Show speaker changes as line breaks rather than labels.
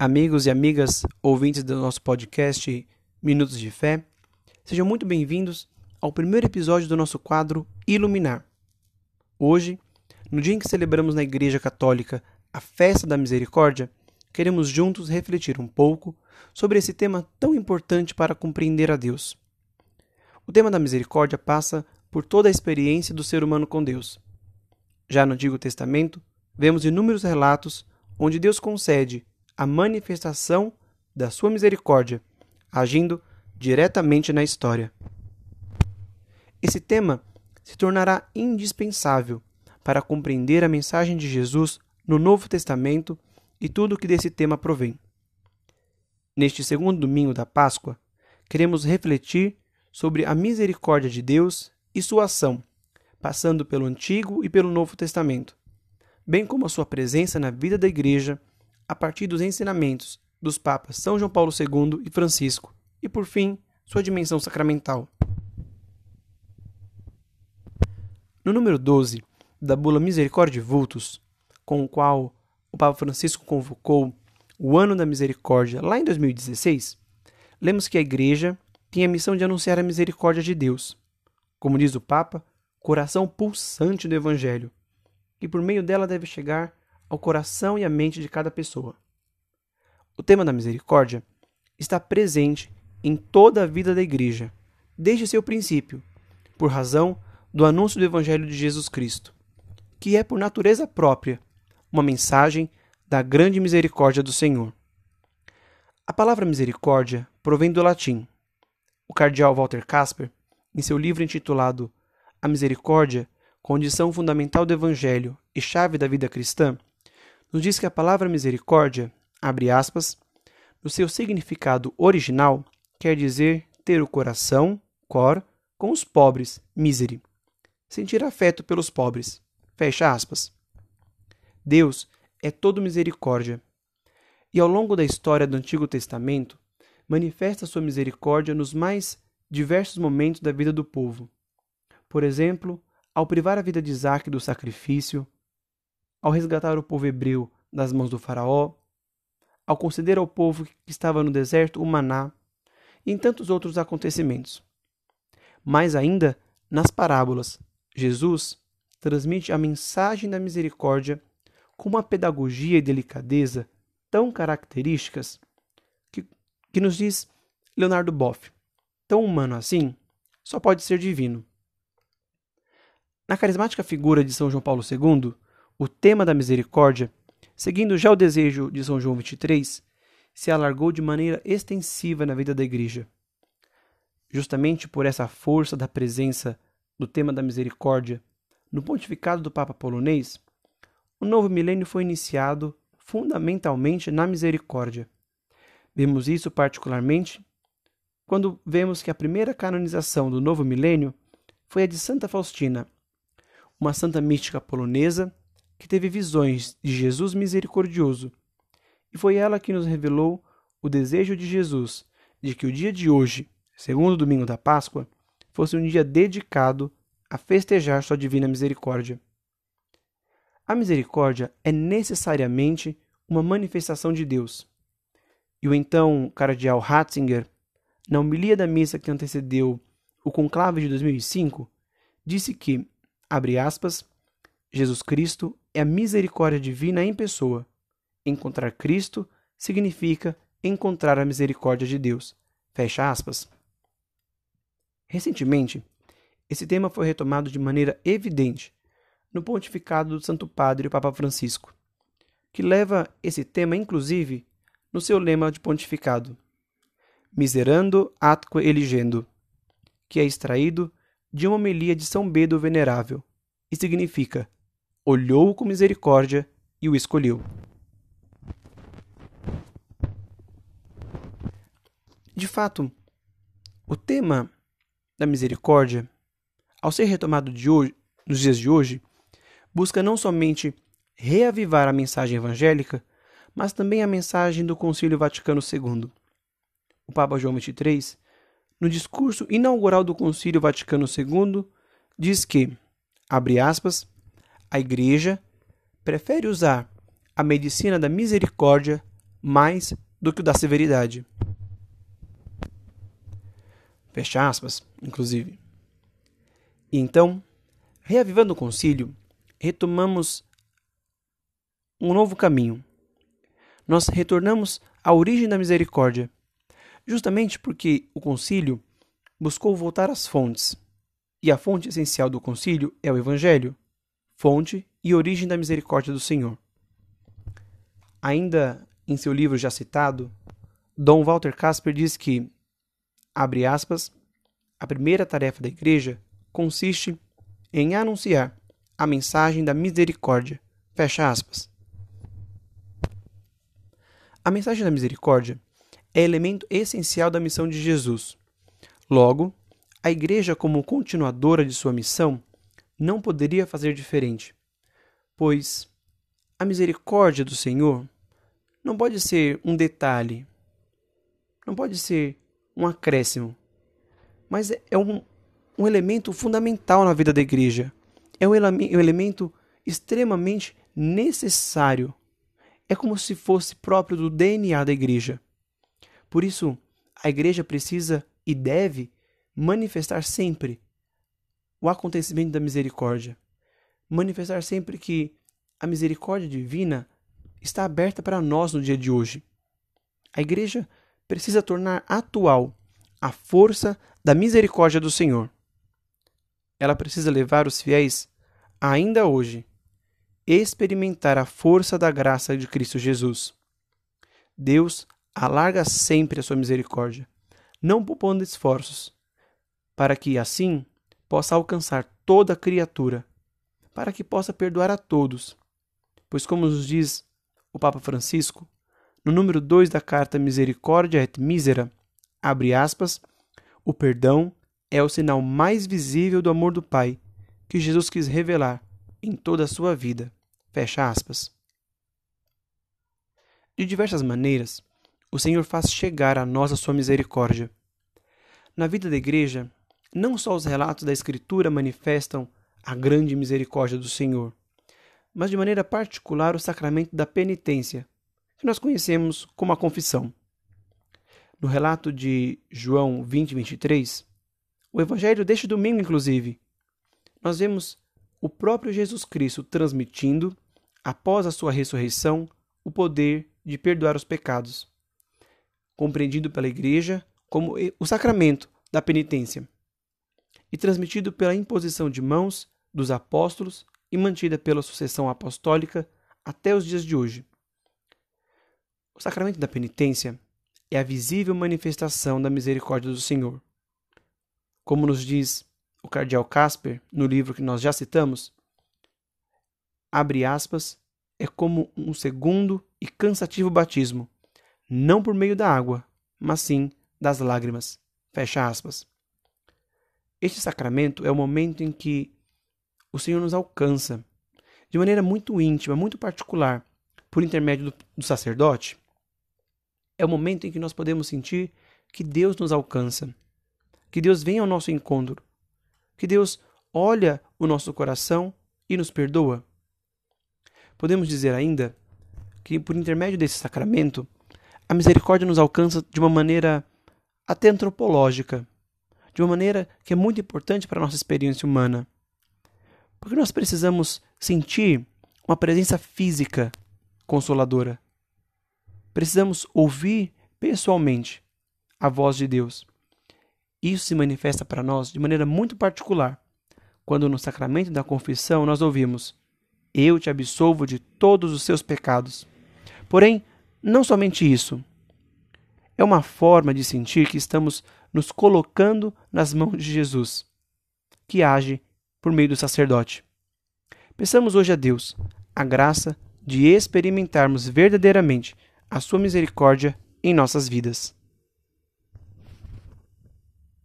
Amigos e amigas ouvintes do nosso podcast Minutos de Fé, sejam muito bem-vindos ao primeiro episódio do nosso quadro Iluminar. Hoje, no dia em que celebramos na Igreja Católica a Festa da Misericórdia, queremos juntos refletir um pouco sobre esse tema tão importante para compreender a Deus. O tema da misericórdia passa por toda a experiência do ser humano com Deus. Já no Antigo Testamento, vemos inúmeros relatos onde Deus concede a manifestação da sua misericórdia, agindo diretamente na história. Esse tema se tornará indispensável para compreender a mensagem de Jesus no Novo Testamento e tudo o que desse tema provém. Neste segundo domingo da Páscoa, queremos refletir sobre a misericórdia de Deus e sua ação, passando pelo Antigo e pelo Novo Testamento, bem como a sua presença na vida da Igreja a partir dos ensinamentos dos Papas São João Paulo II e Francisco, e por fim, sua dimensão sacramental. No número 12 da bula Misericórdia Vultus, com o qual o Papa Francisco convocou o Ano da Misericórdia lá em 2016, lemos que a Igreja tem a missão de anunciar a misericórdia de Deus, como diz o Papa, coração pulsante do Evangelho, que por meio dela deve chegar ao coração e à mente de cada pessoa. O tema da misericórdia está presente em toda a vida da Igreja, desde seu princípio, por razão do anúncio do Evangelho de Jesus Cristo, que é por natureza própria uma mensagem da grande misericórdia do Senhor. A palavra misericórdia provém do latim. O cardeal Walter Casper em seu livro intitulado A Misericórdia, Condição Fundamental do Evangelho e Chave da Vida Cristã, nos diz que a palavra misericórdia, abre aspas, no seu significado original, quer dizer ter o coração, cor, com os pobres, miseri. Sentir afeto pelos pobres. Fecha aspas. Deus é todo misericórdia. E ao longo da história do Antigo Testamento, manifesta sua misericórdia nos mais diversos momentos da vida do povo. Por exemplo, ao privar a vida de Isaac do sacrifício, ao resgatar o povo hebreu das mãos do Faraó, ao conceder ao povo que estava no deserto o maná, e em tantos outros acontecimentos. Mais ainda, nas parábolas, Jesus transmite a mensagem da misericórdia com uma pedagogia e delicadeza tão características que, que nos diz Leonardo Boff tão humano assim, só pode ser divino. Na carismática figura de São João Paulo II, o tema da misericórdia, seguindo já o desejo de São João XXIII, se alargou de maneira extensiva na vida da Igreja. Justamente por essa força da presença do tema da misericórdia no pontificado do Papa polonês, o novo milênio foi iniciado fundamentalmente na misericórdia. Vemos isso particularmente quando vemos que a primeira canonização do novo milênio foi a de Santa Faustina, uma santa mística polonesa que teve visões de Jesus misericordioso. E foi ela que nos revelou o desejo de Jesus de que o dia de hoje, segundo domingo da Páscoa, fosse um dia dedicado a festejar sua divina misericórdia. A misericórdia é necessariamente uma manifestação de Deus. E o então cardeal Ratzinger na homilia da missa que antecedeu o conclave de 2005, disse que, abre aspas, Jesus Cristo é a misericórdia divina em pessoa. Encontrar Cristo significa encontrar a misericórdia de Deus. Fecha aspas. Recentemente, esse tema foi retomado de maneira evidente no pontificado do Santo Padre o Papa Francisco, que leva esse tema inclusive no seu lema de pontificado miserando atque eligendo, que é extraído de uma homilia de São Beda Venerável, e significa olhou com misericórdia e o escolheu. De fato, o tema da misericórdia, ao ser retomado hoje, nos dias de hoje, busca não somente reavivar a mensagem evangélica, mas também a mensagem do Concílio Vaticano II o Papa João XXIII, no discurso inaugural do Concílio Vaticano II, diz que, abre aspas, a Igreja prefere usar a medicina da misericórdia mais do que o da severidade. Fecha aspas, inclusive. E então, reavivando o concílio, retomamos um novo caminho. Nós retornamos à origem da misericórdia, justamente porque o concílio buscou voltar às fontes. E a fonte essencial do concílio é o Evangelho, fonte e origem da misericórdia do Senhor. Ainda em seu livro já citado, Dom Walter Casper diz que, abre aspas, a primeira tarefa da Igreja consiste em anunciar a mensagem da misericórdia. Fecha aspas. A mensagem da misericórdia é elemento essencial da missão de Jesus. Logo, a Igreja, como continuadora de sua missão, não poderia fazer diferente, pois a misericórdia do Senhor não pode ser um detalhe, não pode ser um acréscimo, mas é um, um elemento fundamental na vida da igreja. É um, ele um elemento extremamente necessário. É como se fosse próprio do DNA da igreja. Por isso, a igreja precisa e deve manifestar sempre o acontecimento da misericórdia. Manifestar sempre que a misericórdia divina está aberta para nós no dia de hoje. A igreja precisa tornar atual a força da misericórdia do Senhor. Ela precisa levar os fiéis, ainda hoje, experimentar a força da graça de Cristo Jesus. Deus alarga sempre a sua misericórdia, não poupando esforços, para que assim possa alcançar toda criatura, para que possa perdoar a todos. Pois, como nos diz o Papa Francisco, no número 2 da carta Misericórdia et Misera, abre aspas, o perdão é o sinal mais visível do amor do Pai que Jesus quis revelar em toda a sua vida. Fecha aspas. De diversas maneiras, o Senhor faz chegar a nós a sua misericórdia. Na vida da igreja, não só os relatos da Escritura manifestam a grande misericórdia do Senhor, mas de maneira particular o sacramento da penitência, que nós conhecemos como a confissão. No relato de João 20, 23, o Evangelho deste domingo, inclusive, nós vemos o próprio Jesus Cristo transmitindo, após a sua ressurreição, o poder de perdoar os pecados, compreendido pela Igreja como o sacramento da penitência, e transmitido pela imposição de mãos dos apóstolos e mantida pela sucessão apostólica até os dias de hoje. O sacramento da penitência é a visível manifestação da misericórdia do Senhor. Como nos diz o cardeal Casper no livro que nós já citamos, abre aspas, é como um segundo e cansativo batismo, não por meio da água, mas sim das lágrimas. Fecha aspas. Este sacramento é o momento em que o Senhor nos alcança de maneira muito íntima, muito particular, por intermédio do, do sacerdote. É o momento em que nós podemos sentir que Deus nos alcança, que Deus vem ao nosso encontro, que Deus olha o nosso coração e nos perdoa. Podemos dizer ainda que, por intermédio desse sacramento, a misericórdia nos alcança de uma maneira até antropológica, de uma maneira que é muito importante para a nossa experiência humana. Porque nós precisamos sentir uma presença física consoladora. Precisamos ouvir pessoalmente a voz de Deus. Isso se manifesta para nós de maneira muito particular, quando no sacramento da confissão nós ouvimos: Eu te absolvo de todos os seus pecados. Porém, não somente isso. É uma forma de sentir que estamos nos colocando nas mãos de Jesus, que age por meio do sacerdote. Peçamos hoje a Deus a graça de experimentarmos verdadeiramente a sua misericórdia em nossas vidas.